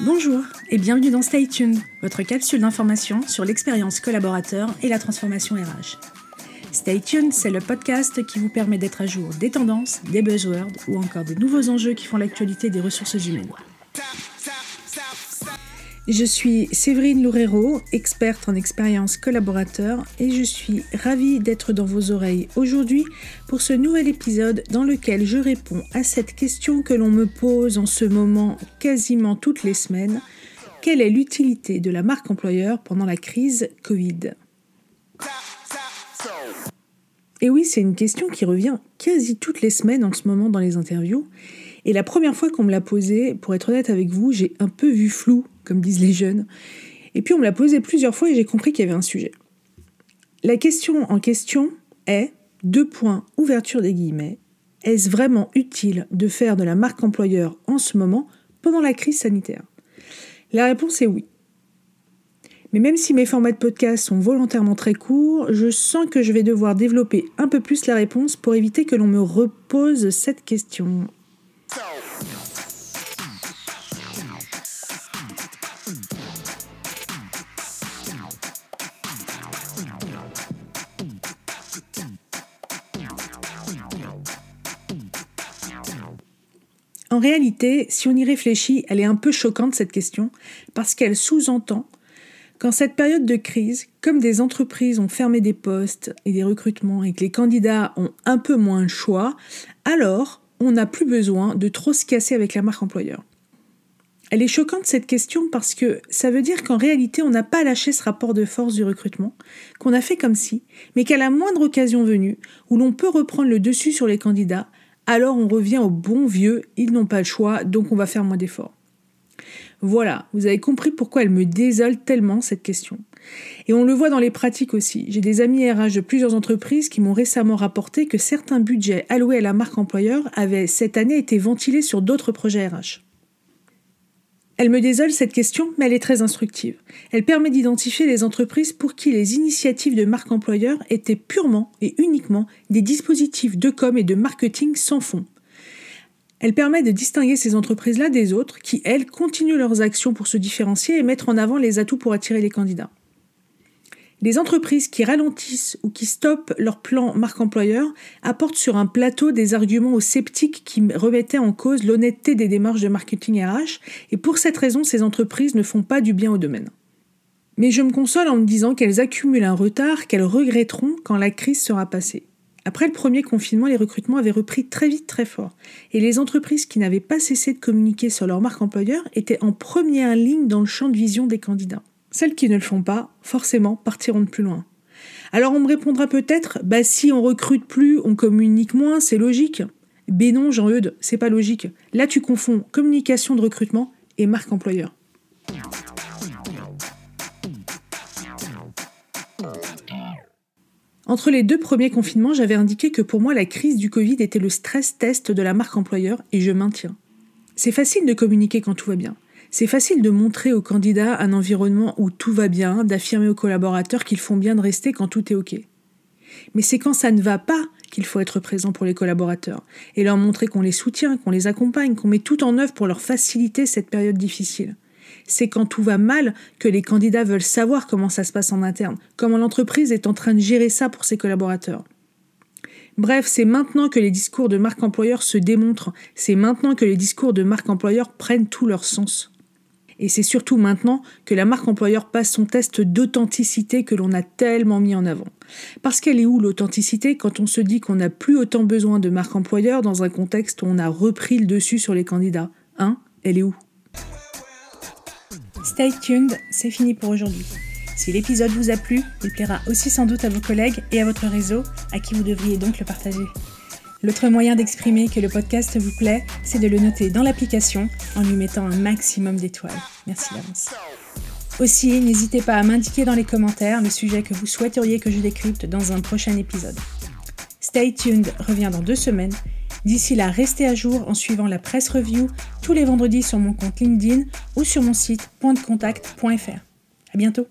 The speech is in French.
Bonjour et bienvenue dans Stay Tuned, votre capsule d'information sur l'expérience collaborateur et la transformation RH. Stay Tuned, c'est le podcast qui vous permet d'être à jour des tendances, des buzzwords ou encore des nouveaux enjeux qui font l'actualité des ressources humaines. Je suis Séverine Loureiro, experte en expérience collaborateur, et je suis ravie d'être dans vos oreilles aujourd'hui pour ce nouvel épisode dans lequel je réponds à cette question que l'on me pose en ce moment quasiment toutes les semaines. Quelle est l'utilité de la marque employeur pendant la crise Covid? Et oui, c'est une question qui revient quasi toutes les semaines en ce moment dans les interviews. Et la première fois qu'on me l'a posée, pour être honnête avec vous, j'ai un peu vu flou comme disent les jeunes. Et puis on me l'a posé plusieurs fois et j'ai compris qu'il y avait un sujet. La question en question est, deux points, ouverture des guillemets, est-ce vraiment utile de faire de la marque employeur en ce moment pendant la crise sanitaire? La réponse est oui. Mais même si mes formats de podcast sont volontairement très courts, je sens que je vais devoir développer un peu plus la réponse pour éviter que l'on me repose cette question. En réalité, si on y réfléchit, elle est un peu choquante cette question, parce qu'elle sous-entend qu'en cette période de crise, comme des entreprises ont fermé des postes et des recrutements et que les candidats ont un peu moins de choix, alors on n'a plus besoin de trop se casser avec la marque employeur. Elle est choquante cette question parce que ça veut dire qu'en réalité on n'a pas lâché ce rapport de force du recrutement, qu'on a fait comme si, mais qu'à la moindre occasion venue, où l'on peut reprendre le dessus sur les candidats, alors on revient au bon vieux, ils n'ont pas le choix, donc on va faire moins d'efforts. Voilà, vous avez compris pourquoi elle me désole tellement cette question. Et on le voit dans les pratiques aussi. J'ai des amis RH de plusieurs entreprises qui m'ont récemment rapporté que certains budgets alloués à la marque employeur avaient cette année été ventilés sur d'autres projets RH. Elle me désole cette question, mais elle est très instructive. Elle permet d'identifier les entreprises pour qui les initiatives de marque employeur étaient purement et uniquement des dispositifs de com et de marketing sans fond. Elle permet de distinguer ces entreprises-là des autres qui, elles, continuent leurs actions pour se différencier et mettre en avant les atouts pour attirer les candidats. Les entreprises qui ralentissent ou qui stoppent leur plan marque employeur apportent sur un plateau des arguments aux sceptiques qui remettaient en cause l'honnêteté des démarches de marketing RH, et pour cette raison, ces entreprises ne font pas du bien au domaine. Mais je me console en me disant qu'elles accumulent un retard qu'elles regretteront quand la crise sera passée. Après le premier confinement, les recrutements avaient repris très vite très fort, et les entreprises qui n'avaient pas cessé de communiquer sur leur marque employeur étaient en première ligne dans le champ de vision des candidats. Celles qui ne le font pas, forcément, partiront de plus loin. Alors on me répondra peut-être, bah si on recrute plus, on communique moins, c'est logique. Ben non, Jean-Eudes, c'est pas logique. Là, tu confonds communication de recrutement et marque employeur. Entre les deux premiers confinements, j'avais indiqué que pour moi, la crise du Covid était le stress test de la marque employeur et je maintiens. C'est facile de communiquer quand tout va bien. C'est facile de montrer aux candidats un environnement où tout va bien, d'affirmer aux collaborateurs qu'ils font bien de rester quand tout est OK. Mais c'est quand ça ne va pas qu'il faut être présent pour les collaborateurs et leur montrer qu'on les soutient, qu'on les accompagne, qu'on met tout en œuvre pour leur faciliter cette période difficile. C'est quand tout va mal que les candidats veulent savoir comment ça se passe en interne, comment l'entreprise est en train de gérer ça pour ses collaborateurs. Bref, c'est maintenant que les discours de marque employeur se démontrent, c'est maintenant que les discours de marque employeur prennent tout leur sens. Et c'est surtout maintenant que la marque employeur passe son test d'authenticité que l'on a tellement mis en avant. Parce qu'elle est où l'authenticité quand on se dit qu'on n'a plus autant besoin de marque employeur dans un contexte où on a repris le dessus sur les candidats? Hein? Elle est où? Stay tuned, c'est fini pour aujourd'hui. Si l'épisode vous a plu, il plaira aussi sans doute à vos collègues et à votre réseau, à qui vous devriez donc le partager. L'autre moyen d'exprimer que le podcast vous plaît, c'est de le noter dans l'application en lui mettant un maximum d'étoiles. Merci d'avance. Aussi, n'hésitez pas à m'indiquer dans les commentaires le sujet que vous souhaiteriez que je décrypte dans un prochain épisode. Stay tuned revient dans deux semaines. D'ici là, restez à jour en suivant la presse review tous les vendredis sur mon compte LinkedIn ou sur mon site pointdecontact.fr. À bientôt!